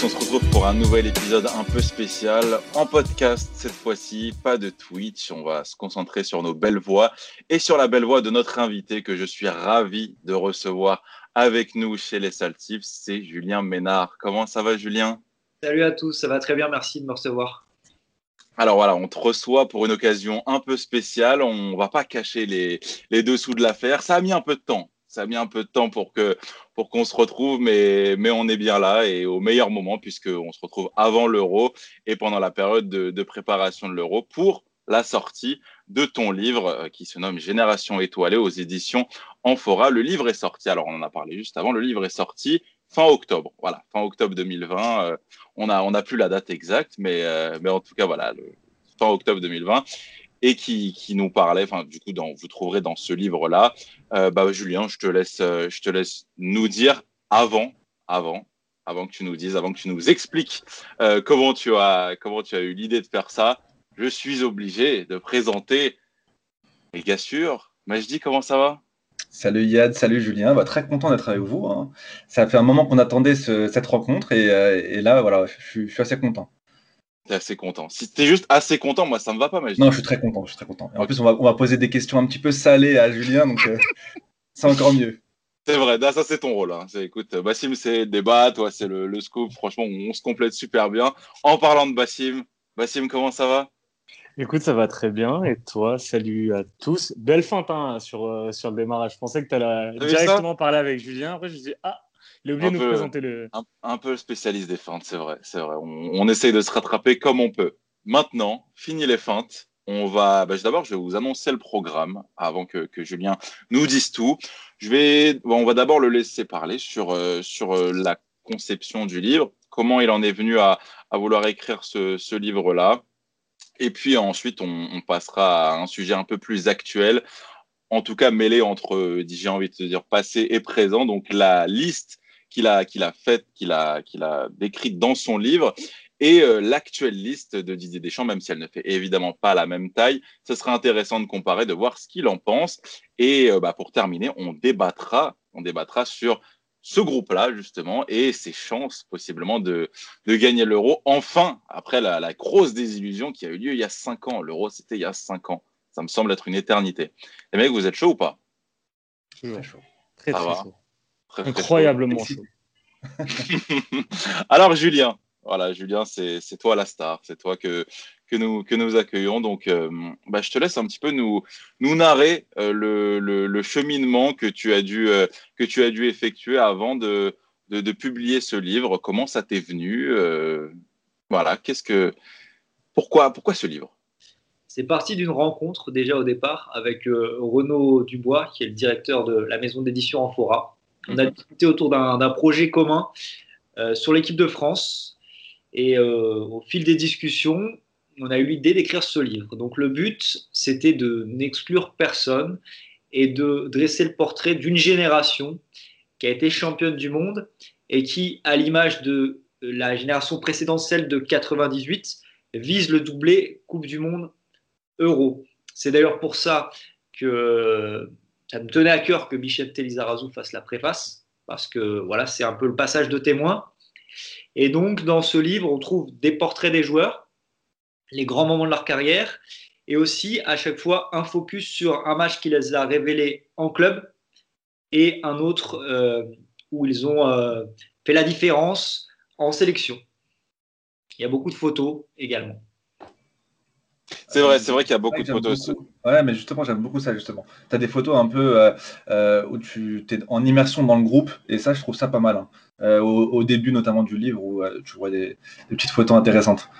Tous, on se retrouve pour un nouvel épisode un peu spécial en podcast cette fois-ci, pas de Twitch, on va se concentrer sur nos belles voix et sur la belle voix de notre invité que je suis ravi de recevoir avec nous chez les Saltifs, c'est Julien Ménard. Comment ça va Julien? Salut à tous, ça va très bien, merci de me recevoir. Alors voilà, on te reçoit pour une occasion un peu spéciale. On va pas cacher les, les dessous de l'affaire. Ça a mis un peu de temps ça a mis un peu de temps pour que pour qu'on se retrouve, mais, mais on est bien là et au meilleur moment puisqu'on se retrouve avant l'euro et pendant la période de, préparation de l'euro pour la sortie de ton livre euh, qui se nomme Génération étoilée aux éditions Amphora. Le livre est sorti, alors on en a parlé juste avant, le livre est sorti fin octobre. Voilà, fin octobre 2020. Euh, on n'a on plus la date exacte, mais, euh, mais en tout cas, voilà, le, fin octobre 2020 et qui, nous parlait, enfin, du coup, vous trouverez dans ce livre-là. Euh, bah, Julien, je te, laisse, euh, je te laisse nous dire avant, avant, avant que tu nous dises, avant que tu nous expliques euh, comment, tu as, comment tu as eu l'idée de faire ça. Je suis obligé de présenter les gars sûrs. dis comment ça va? Salut Yad, salut Julien, bah, très content d'être avec vous. Hein. Ça fait un moment qu'on attendait cette rencontre et, là, voilà, je suis assez content. T'es assez content. Si t'es juste assez content, moi ça me va pas. Mais non, je suis très content. Je suis très content. en plus, on va, on va, poser des questions un petit peu salées à Julien, donc euh, c'est encore mieux. C'est vrai, ça c'est ton rôle. Hein. Écoute, Bassim c'est débat, toi c'est le, le, scoop. Franchement, on, se complète super bien. En parlant de Bassim, Bassim, comment ça va? Écoute, ça va très bien. Et toi, salut à tous. Belle feinte hein, sur, euh, sur le démarrage. Je pensais que tu allais directement parler avec Julien. Après, je me dis, ah, il a oublié de nous présenter le. Un, peu spécialiste des feintes, c'est vrai. C'est vrai. On, essaye de se rattraper comme on peut. Maintenant, fini les feintes. On va. Bah, D'abord, je vais vous annoncer le programme avant que, que Julien nous dise tout. Je vais. on va d'abord le laisser parler sur, euh, sur euh, la conception du livre, comment il en est venu à, à vouloir écrire ce, ce livre-là. Et puis ensuite, on, on, passera à un sujet un peu plus actuel, en tout cas mêlé entre, j'ai envie de dire, passé et présent. Donc la liste qu'il a, qu'il a faite, qu'il a, qu'il a décrite dans son livre. Et euh, l'actuelle liste de Didier Deschamps, même si elle ne fait évidemment pas la même taille, ce sera intéressant de comparer, de voir ce qu'il en pense. Et euh, bah, pour terminer, on débattra, on débattra sur ce groupe-là, justement, et ses chances possiblement de, de gagner l'euro. Enfin, après la, la, grosse désillusion qui a eu lieu il y a cinq ans. L'euro, c'était il y a cinq ans. Ça me semble être une éternité. Les mecs, vous êtes chaud ou pas? Très chaud. Très, très chaud. Incroyablement chaud. Alors, Julien, voilà, Julien, c'est toi la star, c'est toi que, que, nous, que nous accueillons. Donc, euh, bah, je te laisse un petit peu nous, nous narrer euh, le, le, cheminement que tu, as dû, euh, que tu as dû effectuer avant de, de, de publier ce livre. Comment ça t'est venu Voilà, qu'est-ce que. Pourquoi, pourquoi ce livre? C'est parti d'une rencontre déjà au départ avec Renaud Dubois, qui est le directeur de la maison d'édition Amphora. On a discuté autour d'un projet commun euh, sur l'équipe de France. Et euh, au fil des discussions, on a eu l'idée d'écrire ce livre. Donc le but, c'était de n'exclure personne et de dresser le portrait d'une génération qui a été championne du monde et qui, à l'image de la génération précédente, celle de 98, vise le doublé Coupe du Monde Euro. C'est d'ailleurs pour ça que ça me tenait à cœur que Michel Telizarazu fasse la préface, parce que voilà, c'est un peu le passage de témoin. Et donc, dans ce livre, on trouve des portraits des joueurs, les grands moments de leur carrière, et aussi à chaque fois un focus sur un match qui les a révélés en club et un autre euh, où ils ont euh, fait la différence en sélection. Il y a beaucoup de photos également. C'est vrai, c'est vrai qu'il y a beaucoup de photos. Ouais, mais justement, j'aime beaucoup ça, justement. Tu as des photos un peu euh, euh, où tu es en immersion dans le groupe, et ça, je trouve ça pas mal. Hein. Euh, au, début, notamment du livre, où tu vois des, petites photos intéressantes.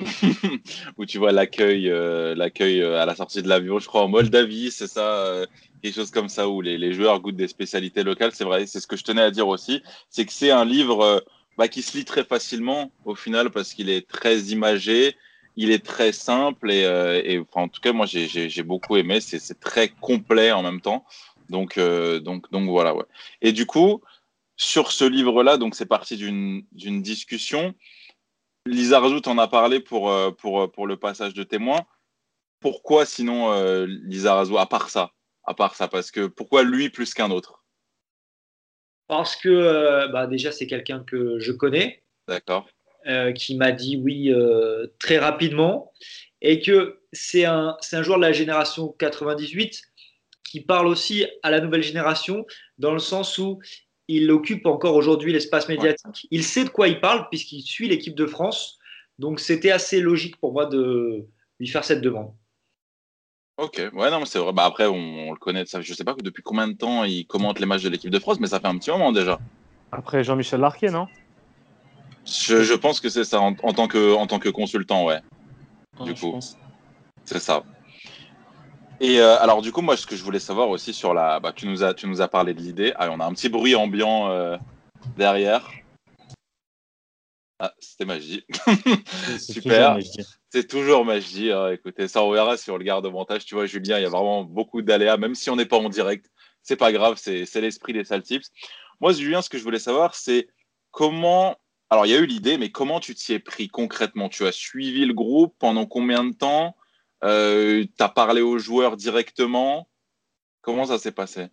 où tu vois l'accueil à la sortie de l'avion, je crois, en Moldavie, c'est ça quelque chose comme ça, où les, les, joueurs goûtent des spécialités locales. C'est vrai, c'est ce que je tenais à dire aussi. C'est que c'est un livre bah, qui se lit très facilement, au final, parce qu'il est très imagé il est très simple et, euh, en tout cas moi j'ai beaucoup aimé. C'est très complet en même temps. Donc euh, donc donc voilà ouais. Et du coup sur ce livre-là, donc c'est parti d'une discussion. Lisa Razout en a parlé pour, euh, pour, pour le passage de témoin. Pourquoi sinon Lisa Razout, à part ça, à part ça, parce que pourquoi lui plus qu'un autre? Parce que bah, déjà, c'est quelqu'un que je connais. D'accord. Qui m'a dit oui très rapidement. Et que c'est un, un joueur de la génération 98 qui parle aussi à la nouvelle génération dans le sens où il occupe encore aujourd'hui l'espace médiatique. Il sait de quoi il parle puisqu'il suit l'équipe de France. Donc c'était assez logique pour moi de lui faire cette demande. Ok, ouais, non, mais c'est vrai. Bah, après, on, le connaît. Ça, je sais pas depuis combien de temps il commente les matchs de l'équipe de France, mais ça fait un petit moment déjà. Après Jean-Michel Larquet, non? Je, pense que c'est ça en, tant que, en tant que consultant, ouais. du coup, c'est ça. Et euh, alors, du coup, moi, ce que je voulais savoir aussi sur la. Bah, tu, nous as, tu nous as parlé de l'idée. Ah, on a un petit bruit ambiant euh, derrière. Ah, c'était magie. Super. C'est toujours magie. Hein. Écoutez, ça, on verra si on le garde au montage. Tu vois, Julien, il y a vraiment beaucoup d'aléas, même si on n'est pas en direct. C'est pas grave, c'est l'esprit des sales tips. Moi, Julien, ce que je voulais savoir, c'est comment. Alors, il y a eu l'idée, mais comment tu t'y es pris concrètement? Tu as suivi le groupe pendant combien de temps? Euh, tu as parlé aux joueurs directement? Comment ça s'est passé?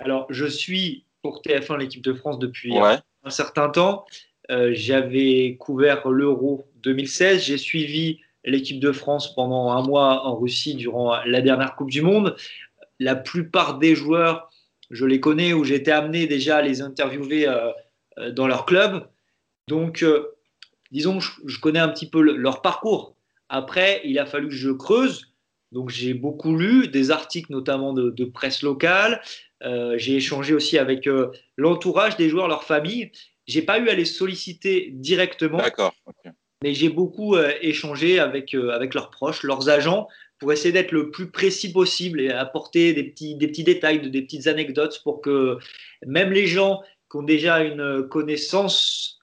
Alors, je suis pour TF1 l'équipe de France depuis un, certain temps. Euh, j'avais couvert l'Euro 2016. J'ai suivi l'équipe de France pendant un mois en Russie durant la dernière Coupe du Monde. La plupart des joueurs, je les connais ou j'ai été amené déjà à les interviewer euh, dans leur club. Donc, disons, je, je, connais un petit peu leur parcours. Après, il a fallu que je creuse. Donc, j'ai beaucoup lu des articles, notamment de, presse locale. Euh, j'ai échangé aussi avec euh, l'entourage des joueurs, leur famille. J'ai pas eu à les solliciter directement. D'accord. Mais j'ai beaucoup euh, échangé avec, avec leurs proches, leurs agents, pour essayer d'être le plus précis possible et apporter des petits, des petits détails, des petites anecdotes pour que même les gens qui ont déjà une connaissance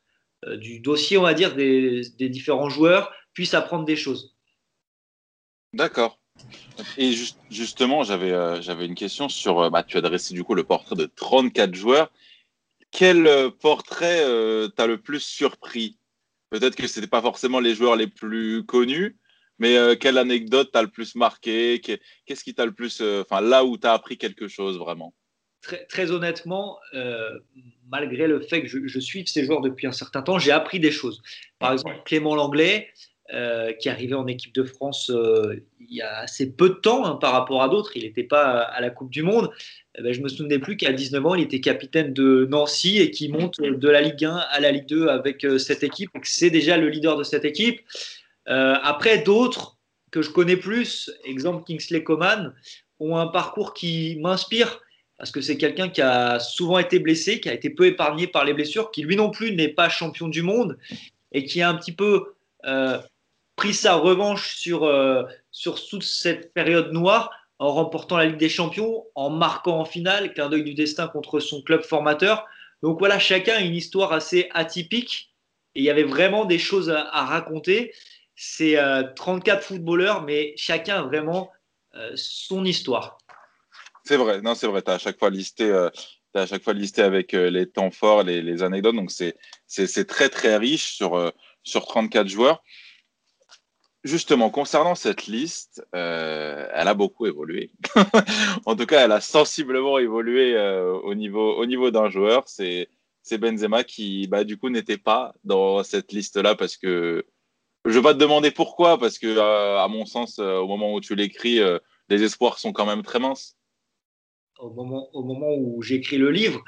du dossier, on va dire, des, différents joueurs, puisse apprendre des choses. D'accord. Et justement, j'avais euh, j'avais une question sur. Euh, bah, tu as dressé du coup le portrait de 34 joueurs. Quel euh, portrait t'a le plus surpris? Peut-être que ce n'était pas forcément les joueurs les plus connus, mais quelle anecdote t'a le plus marqué? Qu'est-ce qui t'a le plus. Enfin, là où tu as appris quelque chose vraiment? Très, très, honnêtement, malgré le fait que je, je suive ces joueurs depuis un certain temps, j'ai appris des choses. Par exemple, Clément Langlais, euh, qui est arrivé en équipe de France euh, il y a assez peu de temps hein, par rapport à d'autres. Il n'était pas à la Coupe du Monde. Eh ben, je me souvenais plus qu'à 19 ans, il était capitaine de Nancy et qui monte de la Ligue 1 à la Ligue 2 avec euh, cette équipe. C'est déjà le leader de cette équipe. après, d'autres que je connais plus, exemple Kingsley Coman, ont un parcours qui m'inspire parce que c'est quelqu'un qui a souvent été blessé, qui a été peu épargné par les blessures, qui lui non plus n'est pas champion du monde et qui a un petit peu pris sa revanche sur, euh, sur toute cette période noire en remportant la Ligue des Champions, en marquant en finale, clin d'œil du destin contre son club formateur. Donc voilà, chacun a une histoire assez atypique et il y avait vraiment des choses à, raconter. C'est 34 euh, footballeurs, mais chacun a vraiment euh, son histoire. C'est vrai, non, c'est vrai. Tu as à chaque fois listé. à chaque fois listé avec les temps forts, les, anecdotes. Donc, c'est très, très riche sur, sur 34 joueurs. Justement, concernant cette liste, euh, elle a beaucoup évolué. en tout cas, elle a sensiblement évolué euh, au niveau, au niveau d'un joueur. C'est Benzema qui, bah, du coup, n'était pas dans cette liste-là parce que je vais pas te demander pourquoi, parce que, euh, à mon sens, au moment où tu l'écris, les espoirs sont quand même très minces. Au moment, au moment où j'écris le livre,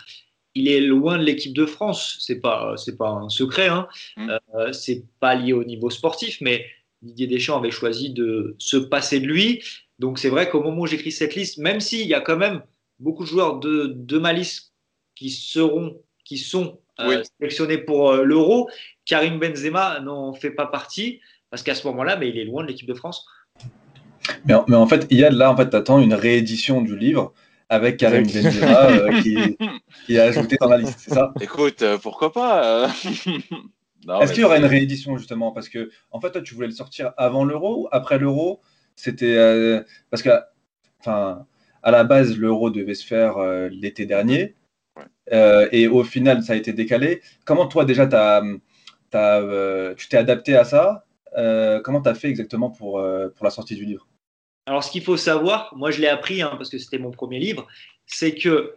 il est loin de l'équipe de France. C'est pas, c'est pas un secret. Hein. Mmh. c'est pas lié au niveau sportif, mais Didier Deschamps avait choisi de se passer de lui. Donc c'est vrai qu'au moment où j'écris cette liste, même s'il y a quand même beaucoup de joueurs de, de ma liste qui seront, qui sont euh, sélectionnés pour euh, l'Euro, Karim Benzema n'en fait pas partie parce qu'à ce moment-là, mais il est loin de l'équipe de France. Mais en, mais en, fait, il y a là, en fait, attends une réédition du livre avec Karim Benzema euh, qui, qui, est ajouté dans la liste, c'est ça? Écoute, pourquoi pas est-ce qu'il y aura une réédition justement? Parce que en fait, toi, tu voulais le sortir avant l'euro ou après l'euro? C'était euh, parce que, enfin, à la base, l'euro devait se faire euh, l'été dernier. Euh, et au final, ça a été décalé. Comment toi, déjà, as, as, tu t'es adapté à ça? Comment tu as fait exactement pour, pour la sortie du livre? Alors, ce qu'il faut savoir, moi je l'ai appris hein, parce que c'était mon premier livre, c'est que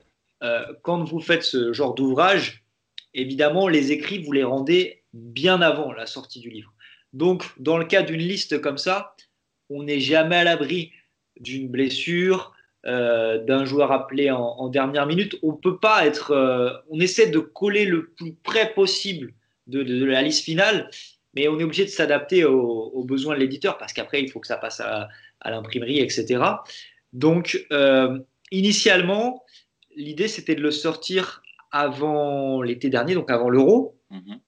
quand vous faites ce genre d'ouvrage, évidemment, les écrits, vous les rendez bien avant la sortie du livre. Donc, dans le cas d'une liste comme ça, on n'est jamais à l'abri d'une blessure, euh, d'un joueur appelé en, dernière minute. On peut pas être. Euh, on essaie de coller le plus près possible de, la liste finale, mais on est obligé de s'adapter aux, besoins de l'éditeur parce qu'après, il faut que ça passe à, l'imprimerie, etc. Donc, euh, initialement, l'idée, c'était de le sortir avant l'été dernier, donc avant l'Euro. Mhm.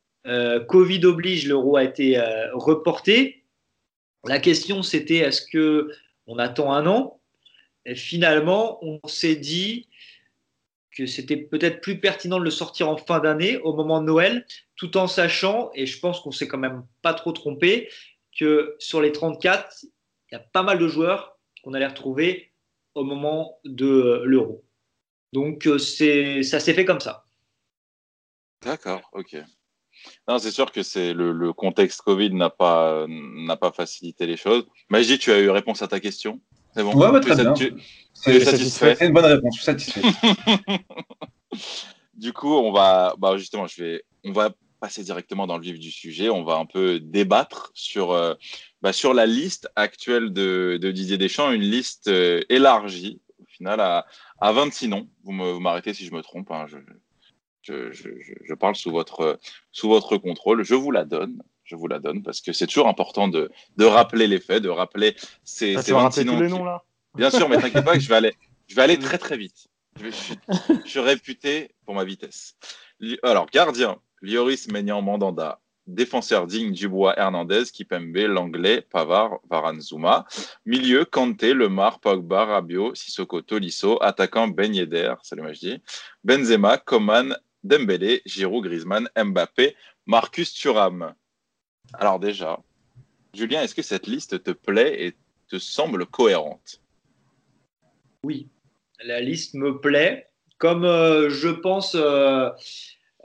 Covid oblige, l'Euro a été reporté. La question, c'était est-ce que on attend un an? Et finalement, on s'est dit que c'était peut-être plus pertinent de le sortir en fin d'année, au moment de Noël, tout en sachant, et je pense qu'on s'est quand même pas trop trompé, que sur les 34, il y a pas mal de joueurs qu'on allait retrouver au moment de l'Euro. Donc euh, c'est, ça s'est fait comme ça. D'accord, ok. Non, c'est sûr que c'est le, contexte Covid n'a pas, n'a pas facilité les choses. Magie, tu as eu réponse à ta question? C'est bon? Ouais, très bien. C'est satisfait. C'est une bonne réponse. Je suis satisfait. du coup, on va, bah justement, je vais, on va passer directement dans le vif du sujet. On va un peu débattre sur, euh, bah, sur la liste actuelle de, de, Didier Deschamps, une liste euh, élargie, au final, à, à 26 noms. Vous m'arrêtez si je me trompe. Hein. Je, je, je, je, parle sous votre, sous votre contrôle. Je vous la donne je vous la donne parce que c'est toujours important de, de, rappeler les faits, de rappeler ces, ces 26 noms. les noms là? Bien sûr, mais t'inquiète pas que je vais aller, je vais aller très très vite. Je, suis, réputé pour ma vitesse. Alors, gardien, Lioris Maignan Mandanda. Défenseur digne Dubois Hernandez, Kipembe, Langlais, Pavard, Varanzuma. Milieu, Kanté, Lemar, Pogba, Rabiot, Sissoko, Tolisso. Attaquant, Ben Yedder, salut Majdi. Benzema, Coman, Dembélé, Giroud, Griezmann, Mbappé, Marcus Thuram. Alors déjà, Julien, est-ce que cette liste te plaît et te semble cohérente? Oui, la liste me plaît. Comme euh, je pense, euh,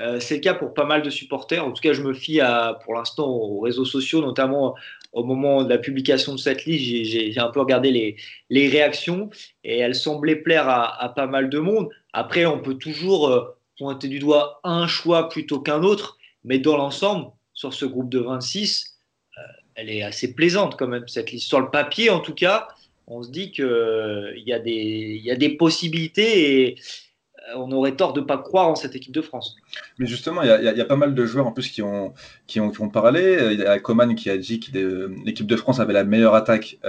euh, c'est le cas pour pas mal de supporters. En tout cas, je me fie à, pour l'instant aux réseaux sociaux, notamment au moment de la publication de cette liste. J'ai un peu regardé les, réactions et elles semblaient plaire à, pas mal de monde. Après, on peut toujours pointer du doigt un choix plutôt qu'un autre, mais dans l'ensemble, sur ce groupe de 26, euh, elle est assez plaisante quand même, cette liste. Sur le papier, en tout cas, on se dit qu'il euh, y, y a des possibilités et euh, on aurait tort de ne pas croire en cette équipe de France. Mais justement, il y, a pas mal de joueurs en plus qui ont, qui ont, parlé. Il y a Coman qui a dit que l'équipe de France avait la meilleure attaque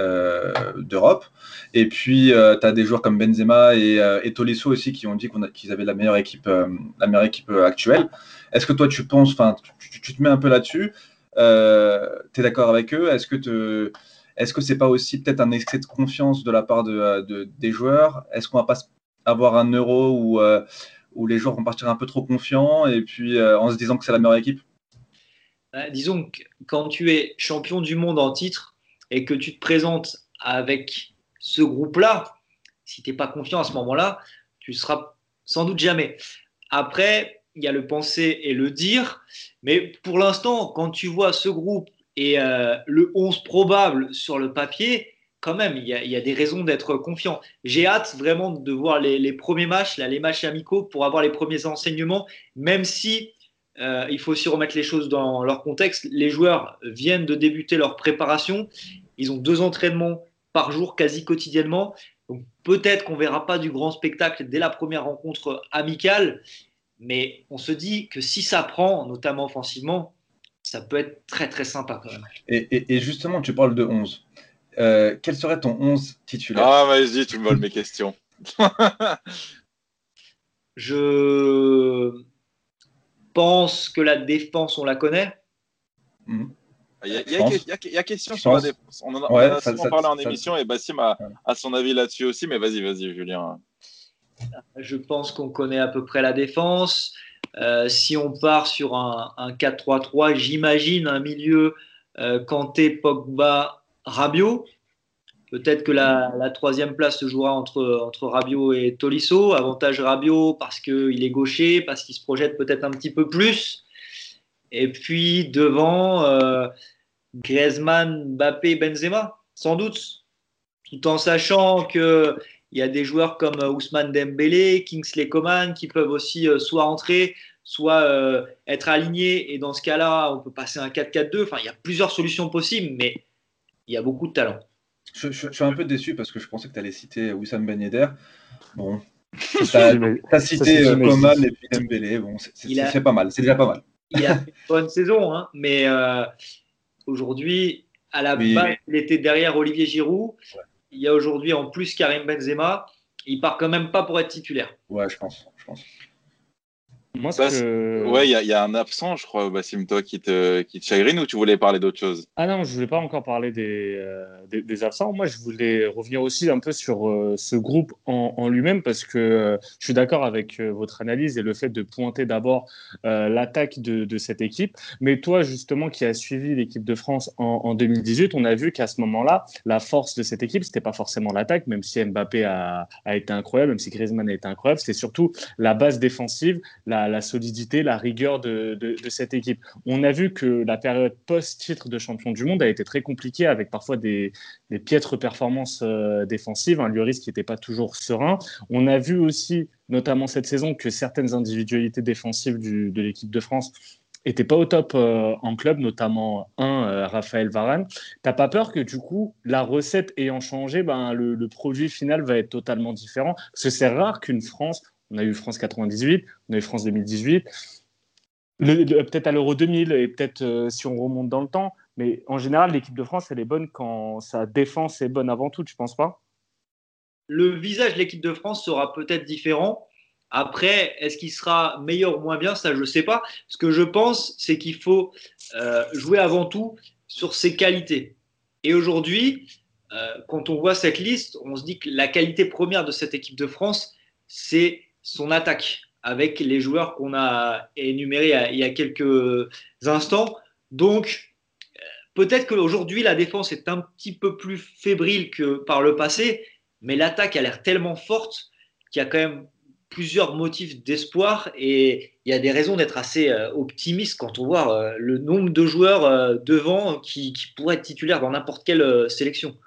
d'Europe. Et puis, tu as des joueurs comme Benzema et, et Tolisso aussi qui ont dit qu'ils avaient la meilleure équipe, la meilleure équipe actuelle. Est-ce que toi, tu penses, enfin, tu, te mets un peu là-dessus, euh, tu es d'accord avec eux? Est-ce que est-ce que c'est pas aussi peut-être un excès de confiance de la part de, des joueurs? Est-ce qu'on va pas avoir un euro où, euh, où les joueurs vont partir un peu trop confiants et puis euh, en se disant que c'est la meilleure équipe bah, Disons que quand tu es champion du monde en titre et que tu te présentes avec ce groupe-là, si tu n'es pas confiant à ce moment-là, tu seras sans doute jamais. Après, il y a le penser et le dire. Mais pour l'instant, quand tu vois ce groupe et euh, le 11 probable sur le papier, quand même, il y a, des raisons d'être confiant. J'ai hâte vraiment de voir les, premiers matchs, les matchs amicaux, pour avoir les premiers enseignements, même si euh, il faut aussi remettre les choses dans leur contexte. Les joueurs viennent de débuter leur préparation. Ils ont deux entraînements par jour, quasi quotidiennement. Donc peut-être qu'on verra pas du grand spectacle dès la première rencontre amicale, mais on se dit que si ça prend, notamment offensivement, ça peut être très très sympa quand même. Et, justement, tu parles de 11. Euh, quel serait ton 11 titulaire? Ah, vas-y, tu me voles mes questions. Je pense que la défense, on la connaît. Il y, a, question sur la défense. On en a, souvent parlé en émission et Bassim a, a son avis là-dessus aussi, mais vas-y, vas-y, Julien. Je pense qu'on connaît à peu près la défense. Euh, si on part sur un, 4-3-3, j'imagine un milieu euh, Kanté, Pogba, Rabiot. Peut-être que la, troisième place se jouera entre, entre et Tolisso. Avantage Rabiot parce qu'il est gaucher, parce qu'il se projette peut-être un petit peu plus. Et puis devant, euh, Griezmann, Mbappé, Benzema, sans doute. Tout en sachant que il il y a des joueurs comme Ousmane Dembélé, Kingsley Coman qui peuvent aussi soit entrer, soit être alignés. Et dans ce cas-là, on peut passer un 4-4-2. Enfin, il y a plusieurs solutions possibles, mais il y a beaucoup de talent. Je, suis un peu déçu parce que je pensais que tu allais citer Wissam Ben Yedder. Bon, tu as, cité euh, Coman et puis Dembélé. Bon, c'est pas mal, c'est déjà pas mal. Il a fait une bonne saison, hein, mais euh, aujourd'hui, à la base, il était derrière Olivier Giroud. Il y a aujourd'hui en plus Karim Benzema. Il part quand même pas pour être titulaire. Ouais, je pense. Je pense. Moi, Ouais, il y, a un absent, je crois, Bassim, toi, qui te, qui te chagrine ou tu voulais parler d'autre chose? Ah non, je voulais pas encore parler des, euh, des, absents. Moi, je voulais revenir aussi un peu sur euh, ce groupe en, en lui-même parce que euh, je suis d'accord avec votre analyse et le fait de pointer d'abord l'attaque de, de, cette équipe. Mais toi, justement, qui as suivi l'équipe de France en, en 2018, on a vu qu'à ce moment-là, la force de cette équipe, c'était pas forcément l'attaque, même si Mbappé a, a été incroyable, même si Griezmann a été incroyable, c'était surtout la base défensive, la la, solidité, la rigueur de, cette équipe. On a vu que la période post-titre de champion du monde a été très compliquée avec parfois des, piètres performances euh, défensives, un Lloris qui n'était pas toujours serein. On a vu aussi, notamment cette saison, que certaines individualités défensives de l'équipe de France n'étaient pas au top euh, en club, notamment un, euh, Raphaël Varane. T'as pas peur que du coup, la recette ayant changé, ben, le, le, produit final va être totalement différent? Parce que c'est rare qu'une France, on a eu France 98, on a eu France 2018, peut-être à l'Euro 2000 et peut-être euh, si on remonte dans le temps. Mais en général, l'équipe de France, elle est bonne quand sa défense est bonne avant tout, tu penses pas? Le visage de l'équipe de France sera peut-être différent. Après, est-ce qu'il sera meilleur ou moins bien? Ça, je ne sais pas. Ce que je pense, c'est qu'il faut euh, jouer avant tout sur ses qualités. Et aujourd'hui, euh, quand on voit cette liste, on se dit que la qualité première de cette équipe de France, c'est son attaque avec les joueurs qu'on a énumérés il y a quelques instants. Donc, peut-être qu'aujourd'hui, la défense est un petit peu plus fébrile que par le passé, mais l'attaque a l'air tellement forte qu'il y a quand même plusieurs motifs d'espoir et il y a des raisons d'être assez euh, optimiste quand on voit euh, le nombre de joueurs euh, devant qui, qui pourraient être titulaires dans n'importe quelle sélection.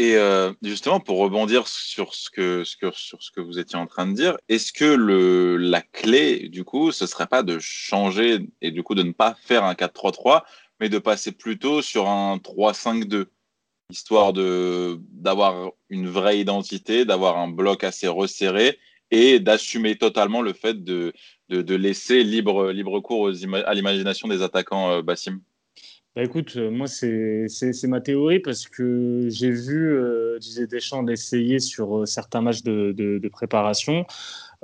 Et euh, justement, pour rebondir sur ce, que, vous étiez en train de dire, est-ce que la clé, du coup, ce serait pas de changer et du coup de ne pas faire un 4-3-3, mais de passer plutôt sur un 3-5-2, histoire d'avoir une vraie identité, d'avoir un bloc assez resserré et d'assumer totalement le fait de, laisser libre, libre cours à l'imagination des attaquants, euh, Bassim? Bah écoute, euh, moi, c'est ma théorie parce que j'ai vu euh, Didier Deschamps l'essayer sur euh, certains matchs de, de, préparation.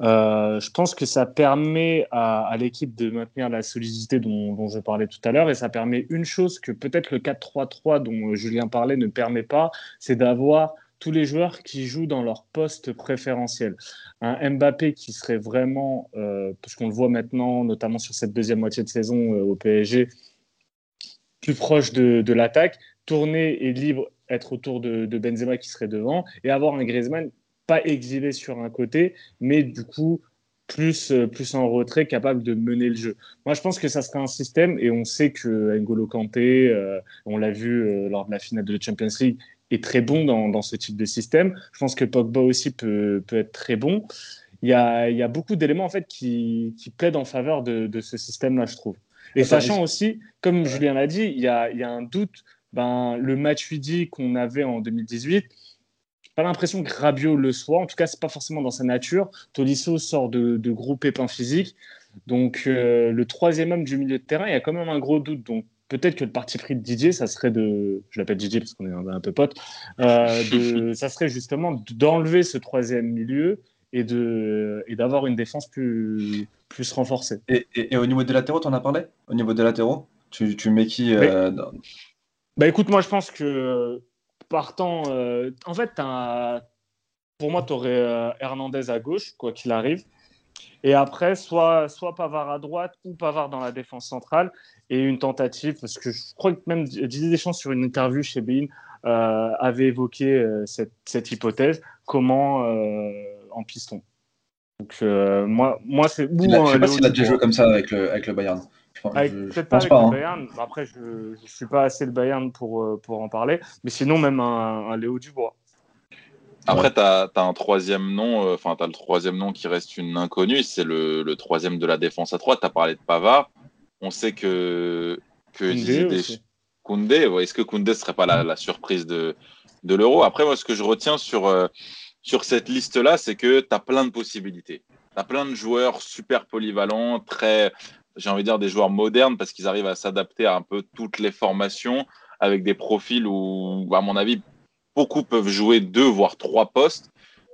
Euh, je pense que ça permet à, l'équipe de maintenir la solidité dont, dont je parlais tout à l'heure et ça permet une chose que peut-être le 4-3-3 dont Julien parlait ne permet pas, c'est d'avoir tous les joueurs qui jouent dans leur poste préférentiel. Un Mbappé qui serait vraiment, euh, parce qu'on le voit maintenant, notamment sur cette deuxième moitié de saison au PSG, plus proche de, l'attaque, tourner et libre, être autour de, Benzema qui serait devant, et avoir un Griezmann pas exilé sur un côté, mais du coup plus, plus en retrait, capable de mener le jeu. Moi, je pense que ça serait un système, et on sait que N'Golo Kanté, euh, on l'a vu euh, lors de la finale de la Champions League, est très bon dans, ce type de système. Je pense que Pogba aussi peut, peut être très bon. Il y a, y a beaucoup d'éléments en fait qui, qui plaident en faveur de, de ce système-là, je trouve. Et sachant aussi, comme Julien l'a dit, il y a, un doute. Ben, le match dit qu'on avait en 2018, pas l'impression que Rabiot le soit. En tout cas, c'est pas forcément dans sa nature. Tolisso sort de, de gros pépins physiques. Donc, euh, le troisième homme du milieu de terrain, il y a quand même un gros doute. Donc, peut-être que le parti pris de Didier, ça serait de, je l'appelle Didier parce qu'on est un, peu pote, euh, ça serait justement d'enlever ce troisième milieu et de et d'avoir une défense plus plus renforcée. Et, et, au niveau des latéraux, tu en as parlé? Au niveau des latéraux, tu, tu mets qui euh, Bah écoute, moi je pense que partant, euh, en fait, pour moi, tu aurais euh, Hernandez à gauche, quoi qu'il arrive. Et après, soit, soit Pavard à droite ou Pavard dans la défense centrale. Et une tentative, parce que je crois que même Didier Deschamps, sur une interview chez Bein, avait évoqué cette, cette, hypothèse. Comment en piston. Donc, euh, moi, moi c'est. Je ne sais pas s'il a déjà joué comme ça avec le, avec le Bayern. Peut-être pas avec le hein. Bayern. Après, je ne suis pas assez le Bayern pour, euh, pour en parler. Mais sinon, même un, Léo Dubois. Après, tu as, un troisième nom, enfin, tu as le troisième nom qui reste une inconnue, c'est le, le, troisième de la défense à 3. Tu as parlé de Pavard. On sait que, que Koundé, est-ce que Koundé ne serait pas la, la surprise de, de l'euro? Après, moi, ce que je retiens sur, sur cette liste-là, c'est que tu as plein de possibilités. Tu as plein de joueurs super polyvalents, très, j'ai envie de dire, des joueurs modernes parce qu'ils arrivent à s'adapter à un peu toutes les formations avec des profils où, à mon avis, beaucoup peuvent jouer deux, voire trois postes.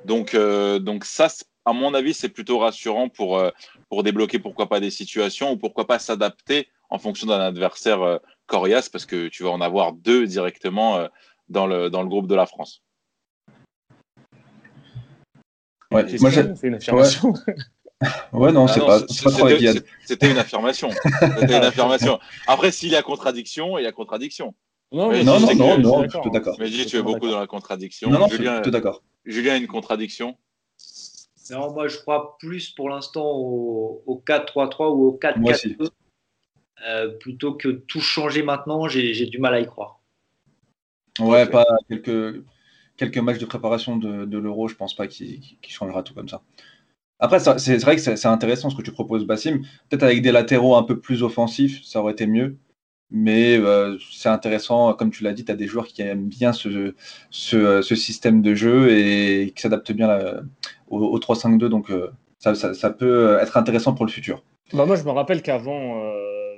Donc, euh, ça, à mon avis, c'est plutôt rassurant pour, euh, pour débloquer, pourquoi pas, des situations ou pourquoi pas s'adapter en fonction d'un adversaire euh, coriace parce que tu vas en avoir deux directement dans le groupe de la France. Ouais, moi, c'est une affirmation. Ouais, non, ah c'est pas, pas trop C'était une affirmation. C'était une affirmation. Après, s'il y a contradiction, il y a contradiction. Non, non, non, non, je suis d'accord. Mais dis, tu es beaucoup dans la contradiction. Non, non, Julien, je suis d'accord. Julien a une contradiction. Non, moi, je crois plus pour l'instant au, au 4-3-3 ou au 4-4-2. Euh, plutôt que tout changer maintenant, j'ai du mal à y croire. Ouais, pas quelques, quelques matchs de préparation de, l'Euro, je pense pas qu'il changera tout comme ça. Après, c'est vrai que c'est intéressant ce que tu proposes, Bassim. Peut-être avec des latéraux un peu plus offensifs, ça aurait été mieux. Mais euh, c'est intéressant, comme tu l'as dit, tu as des joueurs qui aiment bien ce, système de jeu et qui s'adaptent bien au, 3-5-2. Donc euh, ça, peut être intéressant pour le futur. Bah moi, je me rappelle qu'avant, euh,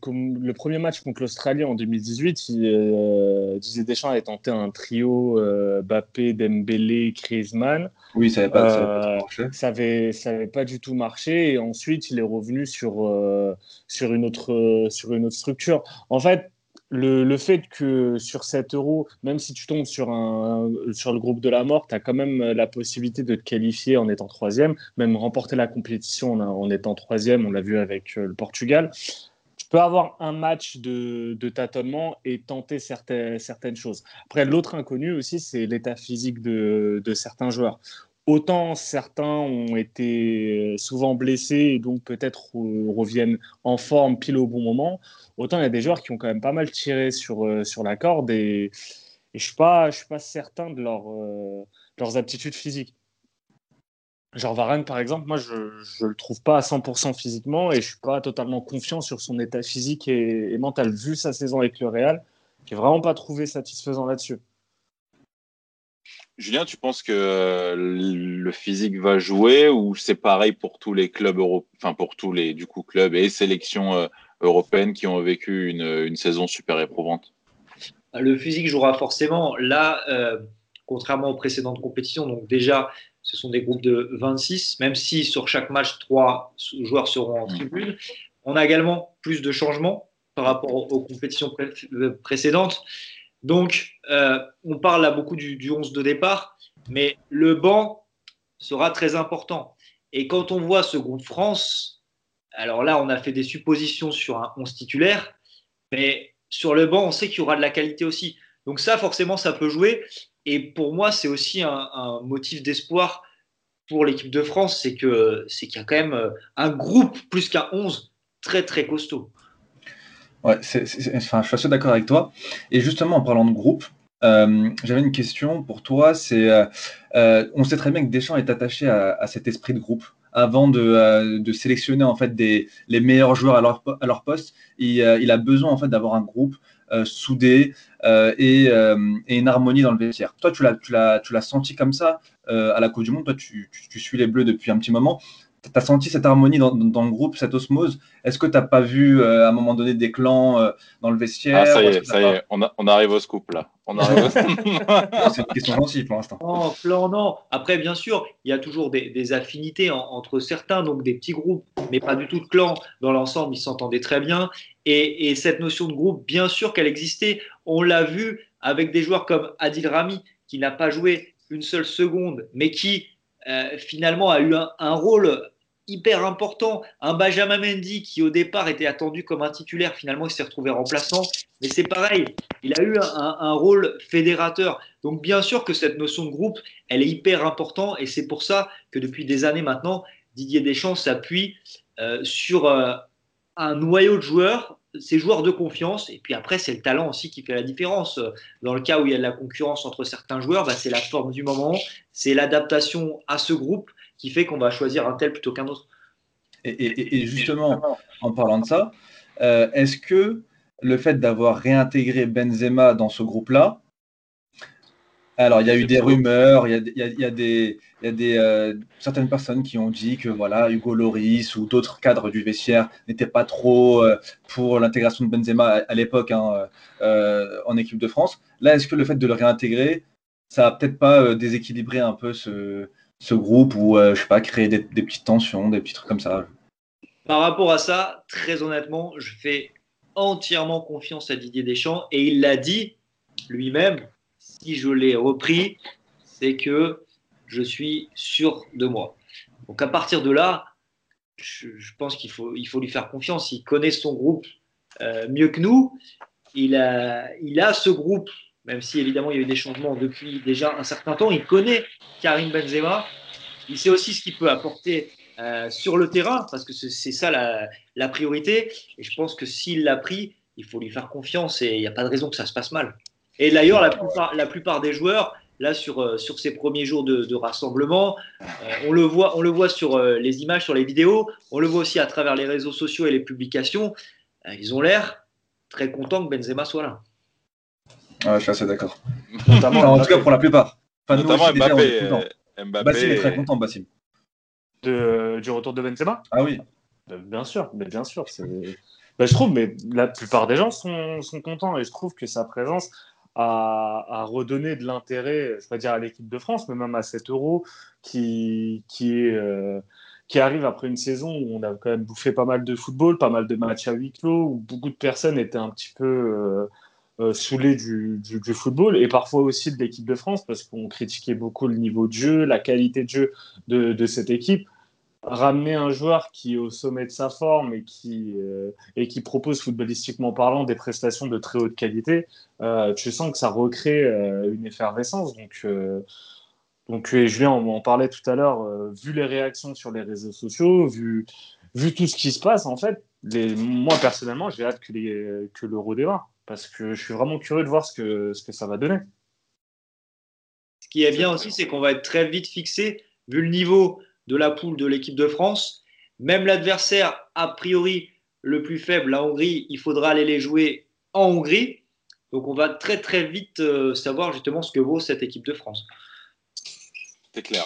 comme le premier match contre l'Australie en 2018, il, euh, Didier Deschamps avait tenté un trio euh, Bappé, Dembélé, Griezmann. Oui, ça n'avait pas, marché. Ça n'avait ça avait pas du tout marché. Et ensuite, il est revenu sur, euh, sur, une, autre, sur une autre structure. En fait, le, le, fait que sur 7 euros, même si tu tombes sur, un, sur le groupe de la mort, tu as quand même la possibilité de te qualifier en étant troisième, même remporter la compétition en, en étant troisième, on l'a vu avec le Portugal peut avoir un match de, tâtonnement et tenter certaines, certaines choses. Après, l'autre inconnu aussi, c'est l'état physique de, certains joueurs. Autant certains ont été souvent blessés et donc peut-être reviennent en forme pile au bon moment, autant il y a des joueurs qui ont quand même pas mal tiré sur, euh, sur la corde et, je ne suis, suis pas certain de euh, leurs aptitudes physiques. Genre Varane, par exemple, moi, je ne le trouve pas à 100% physiquement et je suis pas totalement confiant sur son état physique et, mental. Vu sa saison avec le Real, je n'ai vraiment pas trouvé satisfaisant là-dessus. Julien, tu penses que le physique va jouer ou c'est pareil pour tous les clubs européens, enfin pour tous les du coup clubs et sélections euh, européennes qui ont vécu une, une, saison super éprouvante? Le physique jouera forcément. Là, euh, contrairement aux précédentes compétitions, donc déjà ce sont des groupes de 26, même si sur chaque match, trois joueurs seront en tribune. On a également plus de changements par rapport aux compétitions précédentes. Donc, euh, on parle là beaucoup du, du, 11 de départ, mais le banc sera très important. Et quand on voit ce groupe France, alors là, on a fait des suppositions sur un 11 titulaire, mais sur le banc, on sait qu'il y aura de la qualité aussi. Donc ça, forcément, ça peut jouer. Et pour moi, c'est aussi un, motif d'espoir pour l'équipe de France, c'est qu'il y a quand même euh, un groupe plus qu'un 11 très très costaud. Ouais, enfin, je suis assez d'accord avec toi. Et justement, en parlant de groupe, euh, j'avais une question pour toi. C'est, euh, on sait très bien que Deschamps est attaché à, cet esprit de groupe. Avant de, sélectionner en fait les meilleurs joueurs à leur, poste, il, il, a besoin en fait d'avoir un groupe soudé euh, euh, et, une harmonie dans le vestiaire. Toi, tu l'as senti comme ça à la Coupe du Monde. Toi, tu, tu, suis les Bleus depuis un petit moment. Tu as senti cette harmonie dans, dans, le groupe, cette osmose? Est-ce que tu n'as pas vu à un moment donné des clans dans le vestiaire? Ah, Ça y est, ça y est. On, on, arrive au scoop là. c'est une question gentille pour l'instant. Non, plan, non. Après, bien sûr, il y a toujours des, affinités entre certains, donc des petits groupes, mais pas du tout de clans. Dans l'ensemble, ils s'entendaient très bien. Et, cette notion de groupe, bien sûr qu'elle existait. On l'a vu avec des joueurs comme Adil Rami, qui n'a pas joué une seule seconde, mais qui euh, finalement a eu un, rôle hyper important. Un Benjamin Mendy qui au départ était attendu comme un titulaire, finalement il s'est retrouvé remplaçant. Mais c'est pareil, il a eu un, rôle fédérateur. Donc bien sûr que cette notion de groupe, elle est hyper importante et c'est pour ça que depuis des années maintenant, Didier Deschamps s'appuie euh, sur euh, un noyau de joueurs ses joueurs de confiance. Et puis après, c'est le talent aussi qui fait la différence. Dans le cas où il y a de la concurrence entre certains joueurs, bah, c'est la forme du moment, c'est l'adaptation à ce groupe qui fait qu'on va choisir un tel plutôt qu'un autre. Et, justement, en parlant de ça, euh, est-ce que le fait d'avoir réintégré Benzema dans ce groupe-là, alors, il y a eu des rumeurs, il y a, des, des certaines personnes qui ont dit que voilà, Hugo Loris ou d'autres cadres du vestiaire n'étaient pas trop euh, pour l'intégration de Benzema à, l'époque hein, euh, en équipe de France. Là, est-ce que le fait de le réintégrer, ça va peut-être pas euh, déséquilibrer un peu ce, groupe ou, je sais pas, créer des, des, petites tensions, des petits trucs comme ça Par rapport à ça, très honnêtement, je fais entièrement confiance à Didier Deschamps et il l'a dit lui-même si je l'ai repris, c'est que je suis sûr de moi. Donc à partir de là, je, pense qu'il faut, il faut lui faire confiance. Il connaît son groupe euh, mieux que nous. Il a, il a ce groupe, même si évidemment il y a eu des changements depuis déjà un certain temps. Il connaît Karim Benzema. Il sait aussi ce qu'il peut apporter euh, sur le terrain, parce que c'est ça la, priorité. Et je pense que s'il l'a pris, il faut lui faire confiance et il n'y a pas de raison que ça se passe mal. Et d'ailleurs, la plupart, des joueurs, là, sur, euh, sur ces premiers jours de, rassemblement, euh, on, le voit, on le voit sur les images, sur les vidéos, on le voit aussi à travers les réseaux sociaux et les publications. ils ont l'air très contents que Benzema soit là. Je suis assez d'accord. en tout cas, pour la plupart. Notamment Mbappé. Mbappé. Bassim est très content, Bassim. De, du retour de Benzema? Ah oui. Bien sûr, mais bien sûr. Ben, je trouve, mais la plupart des gens sont, sont contents et je trouve que sa présence à, redonner de l'intérêt, je vais dire à l'équipe de France, mais même à cet euro qui, qui, est, euh, qui arrive après une saison où on a quand même bouffé pas mal de football, pas mal de matchs à huis clos, où beaucoup de personnes étaient un petit peu euh, euh, du, football et parfois aussi de l'équipe de France parce qu'on critiquait beaucoup le niveau de jeu, la qualité de jeu de, cette équipe ramener un joueur qui est au sommet de sa forme et qui, euh, et qui propose footballistiquement parlant des prestations de très haute qualité, euh, tu sens que ça recrée euh, une effervescence. Donc, donc Julien, on en parlait tout à l'heure, vu les réactions sur les réseaux sociaux, vu, tout ce qui se passe, en fait, moi personnellement, j'ai hâte que l'euro démarre parce que je suis vraiment curieux de voir ce que, ce que ça va donner. Ce qui est bien aussi, c'est qu'on va être très vite fixé, vu le niveau de la poule de l'équipe de France. Même l'adversaire, a priori, le plus faible, la Hongrie, il faudra aller les jouer en Hongrie. Donc on va très très vite euh, savoir justement ce que vaut cette équipe de France. C'est clair.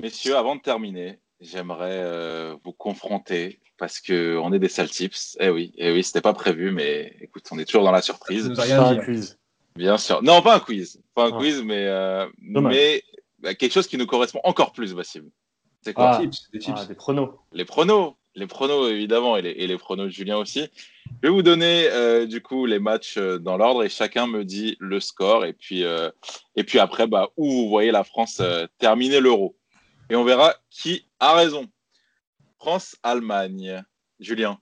Messieurs, avant de terminer, j'aimerais euh, vous confronter parce qu'on est des sales tips. Eh oui, eh oui, c'était pas prévu, mais écoute, on est toujours dans la surprise. un quiz. Bien sûr. Non, pas un quiz. Pas un quiz, mais, euh, mais bah, quelque chose qui nous correspond encore plus, Bassim. C'est quoi? Ah, des, ah, des pronos. Les pronos. Les pronos, évidemment, et les, et les pronos de Julien aussi. Je vais vous donner euh, du coup les matchs euh, dans l'ordre et chacun me dit le score. Et puis, euh, et puis après, bah, où vous voyez la France terminer l'euro. Et on verra qui a raison. France-Allemagne. Julien.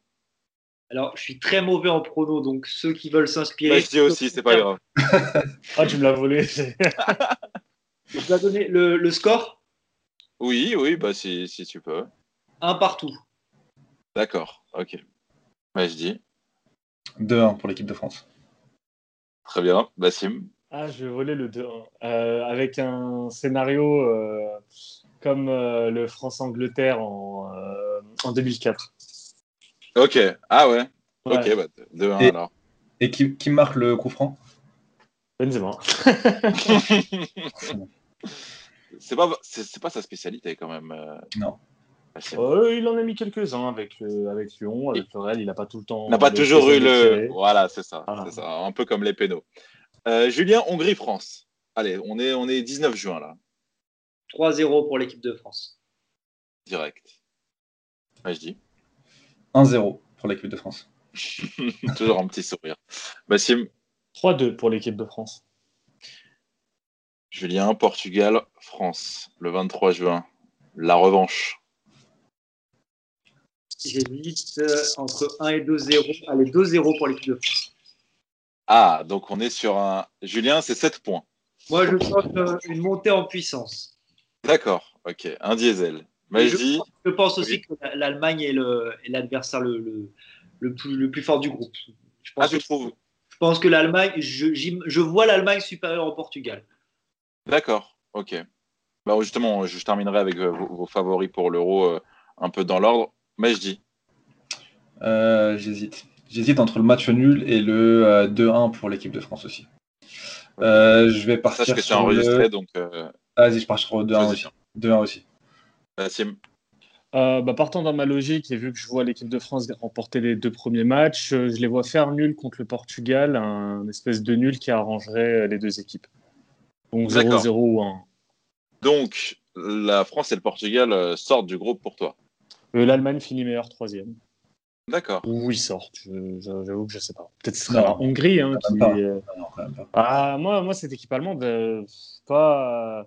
Alors, je suis très mauvais en pronos, donc ceux qui veulent s'inspirer. Bah, je dis aussi, c'est pas grave. ah, tu me l'as volé. Tu vas donner le, score? Oui, oui, bah si, si tu peux. Un partout. D'accord, ok. Ouais, je dis. 2-1 pour l'équipe de France. Très bien, Bassim. Ah, je vais voler le 2-1. Euh, avec un scénario euh, comme euh, le France-Angleterre en, en 2004. Ok, ah ouais. Ok, bah, 2-1 alors. Et qui, qui marque le coup franc? Benzema. c'est pas, c'est, pas sa spécialité quand même. Euh. Non. Euh, il en a mis quelques-uns avec, avec Lyon, avec le Real. Il n'a pas tout le temps. Il n'a pas toujours eu le. Voilà, c'est ça, ça, Un peu comme les pénaux. Euh, Julien, Hongrie-France. Allez, on est, on est 19 juin là. 3-0 pour l'équipe de France. Direct. Ouais, je dis. 1-0 pour l'équipe de France. toujours un petit sourire. Bassim 3-2 pour l'équipe de France. Julien, Portugal, France, le 23 juin. La revanche. J'hésite euh, entre 1 et 2-0. Allez, 2-0 pour l'équipe de France. Ah, donc on est sur un. Julien, c'est 7 points. Moi, je pense euh, une montée en puissance. D'accord, ok. Un diesel. Mais je, pense, aussi que l'Allemagne est l'adversaire le, le, plus, le plus fort du groupe. Je pense ah, je trouve Je pense que l'Allemagne, je, je, vois l'Allemagne supérieure au Portugal. D'accord, ok. Bah, justement, je terminerai avec vos, favoris pour l'Euro un peu dans l'ordre. Mais je dis. J'hésite. J'hésite entre le match nul et le 2-1 pour l'équipe de France aussi. je vais partir. Sache que c'est enregistré, donc. Vas-y, je pars sur 2-1 aussi. 2-1 aussi. Euh, bah, partant dans ma logique, et vu que je vois l'équipe de France remporter les deux premiers matchs, euh, je les vois faire nul contre le Portugal, un espèce de nul qui arrangerait euh, les deux équipes. Donc 0-0 ou 1. Donc la France et le Portugal sortent du groupe pour toi L'Allemagne finit meilleur troisième. D'accord. Où ils sortent J'avoue que je ne sais pas. Peut-être ce sera la Hongrie. Hein, qui... ah, moi, moi, cette équipe allemande, pas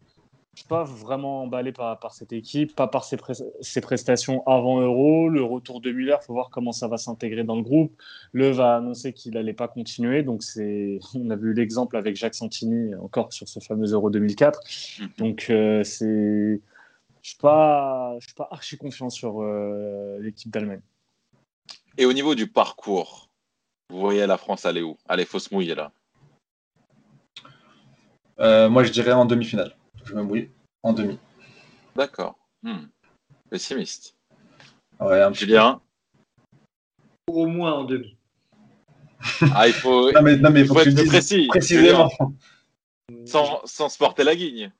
je suis pas vraiment emballé par, par cette équipe, pas par ses, ses prestations avant Euro. Le retour de Müller, il faut voir comment ça va s'intégrer dans le groupe. Le va annoncer qu'il n'allait pas continuer. Donc, c'est, on a vu l'exemple avec Jacques Santini encore sur ce fameux Euro 2004. Mhm. Donc, euh, c'est, je suis pas, je suis pas archi confiant sur euh, l'équipe d'Allemagne. Et au niveau du parcours, vous voyez la France aller où? Allez, faut se mouiller là. Euh, moi, je dirais en demi-finale je me mouille en demi. D'accord. Hmm. Pessimiste. Ouais, un Julien Au moins en demi. Ah, il faut, non, mais, non, mais il faut, être précis. Précisément. Sans, sans se porter la guigne.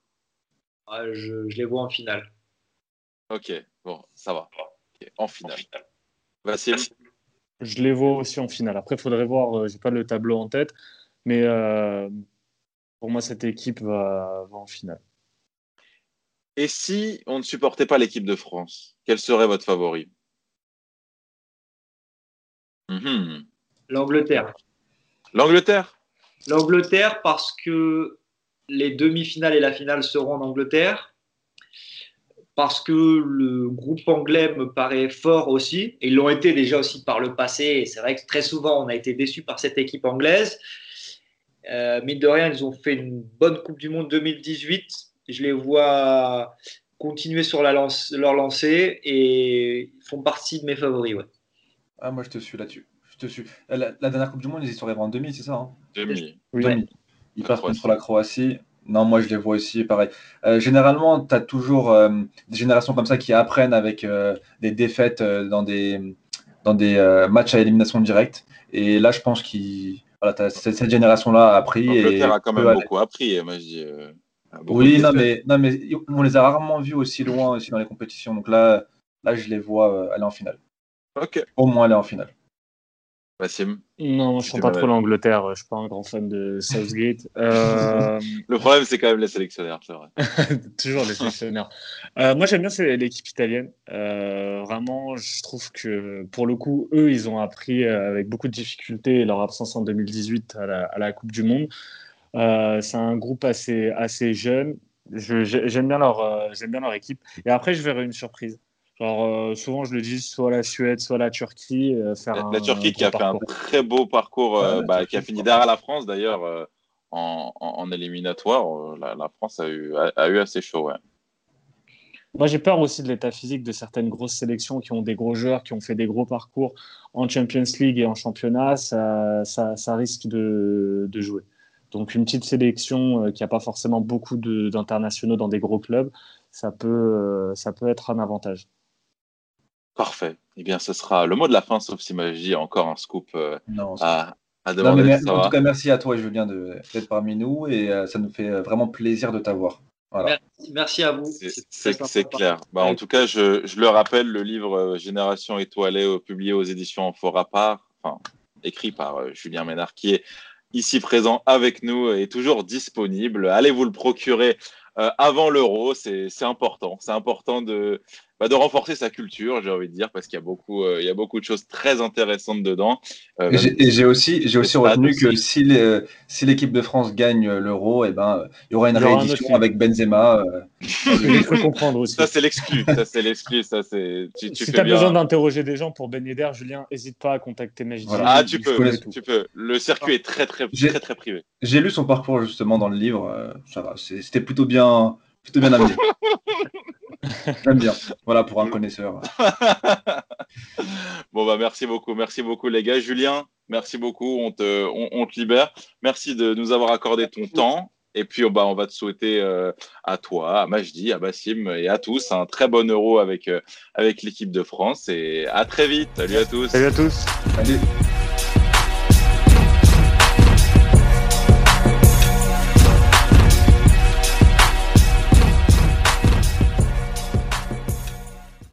je, les vois en finale. Ok, bon, ça va. En finale. Vassim Je les vois aussi en finale. Après, il faudrait voir, euh, j'ai pas le tableau en tête, mais euh, pour moi, cette équipe va en finale. Et si on ne supportait pas l'équipe de France, quel serait votre favori? Mhm. L'Angleterre. L'Angleterre? L'Angleterre parce que les demi-finales et la finale seront en Angleterre. Parce que le groupe anglais me paraît fort aussi. Et ils l'ont été déjà aussi par le passé. Et c'est vrai que très souvent, on a été déçu par cette équipe anglaise. Euh, mine de rien, ils ont fait une bonne Coupe du Monde 2018 je les vois continuer sur la lance, leur lancée et font partie de mes favoris. Ouais. Ah, moi, je te suis là-dessus. Je te suis. La, dernière Coupe du Monde, ils y sont arrivés en demi, c'est ça hein? Demi. Oui. Ils passent contre la Croatie. Non, moi, je les vois aussi pareil. Euh, généralement, tu as toujours euh, des générations comme ça qui apprennent avec euh, des défaites dans des, dans des matchs à élimination directe. Et là, je pense que voilà, cette, génération-là a appris. L'Angleterre a quand même beaucoup appris. Moi, je dis, oui, non mais, non, mais on les a rarement vus aussi loin aussi dans les compétitions. Donc là, là je les vois aller en finale. Ok. Au moins aller en finale. Wassim Non, je ne sens pas trop l'Angleterre. Je ne suis pas un grand fan de Southgate. Euh, Le problème, c'est quand même les sélectionneurs, c'est vrai. Toujours les sélectionneurs. Euh, moi, j'aime bien l'équipe italienne. vraiment, je trouve que pour le coup, eux, ils ont appris avec beaucoup de difficultés leur absence en 2018 à la, à la Coupe du Monde. Euh, c'est un groupe assez, assez jeune. J'aime bien, leur, euh, bien leur équipe. Et après, je verrai une surprise. Genre, euh, souvent, je le dis, soit la Suède, soit la Turquie. faire la, Turquie qui a fait un très beau parcours, bah, qui a fini derrière la France d'ailleurs en, en, éliminatoire. La, France a eu, a, eu assez chaud. Ouais. Moi, j'ai peur aussi de l'état physique de certaines grosses sélections qui ont des gros joueurs, qui ont fait des gros parcours en Champions League et en championnat. Ça, ça, ça risque de, de jouer. Donc une petite sélection euh, qui n'a pas forcément beaucoup d'internationaux dans des gros clubs, ça peut, euh, ça peut être un avantage. Parfait. Eh bien, ce sera le mot de la fin, sauf si Magie a encore un scoop euh, à, demander. en tout cas, merci à toi, Julien, d'être parmi nous et ça nous fait vraiment plaisir de t'avoir. Merci, à vous. C'est clair. Bah, en tout cas, je, je, le rappelle, le livre Génération étoilée, publié aux éditions Fort part, enfin, écrit par Julien Ménard, qui est ici présent avec nous et toujours disponible. Allez vous le procurer euh, avant l'euro, c'est important. C'est important de, bah, de renforcer sa culture, j'ai envie de dire, parce qu'il y a beaucoup, euh, il y a beaucoup de choses très intéressantes dedans. Euh, et j'ai aussi, j'ai aussi retenu que si si l'équipe de France gagne l'Euro, et eh ben, il y aura une réédition avec Benzema. Euh. il faut comprendre aussi. Ça c'est l'exclu, ça c'est l'exclu, ça c'est. Tu, si tu as besoin d'interroger des gens pour Ben Yedder, Julien, n'hésite pas à contacter Majdi. Ah, tu peux, tu peux. Le circuit est très très très très privé. J'ai lu son parcours justement dans le livre. ça va, c'était plutôt bien, plutôt bien amené. J'aime bien. Voilà pour un connaisseur. bon, bah, merci beaucoup, merci beaucoup les gars. Julien, merci beaucoup, on te, on, te libère. Merci de nous avoir accordé ton temps. Et puis, bah, on va te souhaiter euh, à toi, à Majdi, à Bassim et à tous un très bon euro avec, euh, avec l'équipe de France. Et à très vite. Salut à tous. Salut à tous. Salut.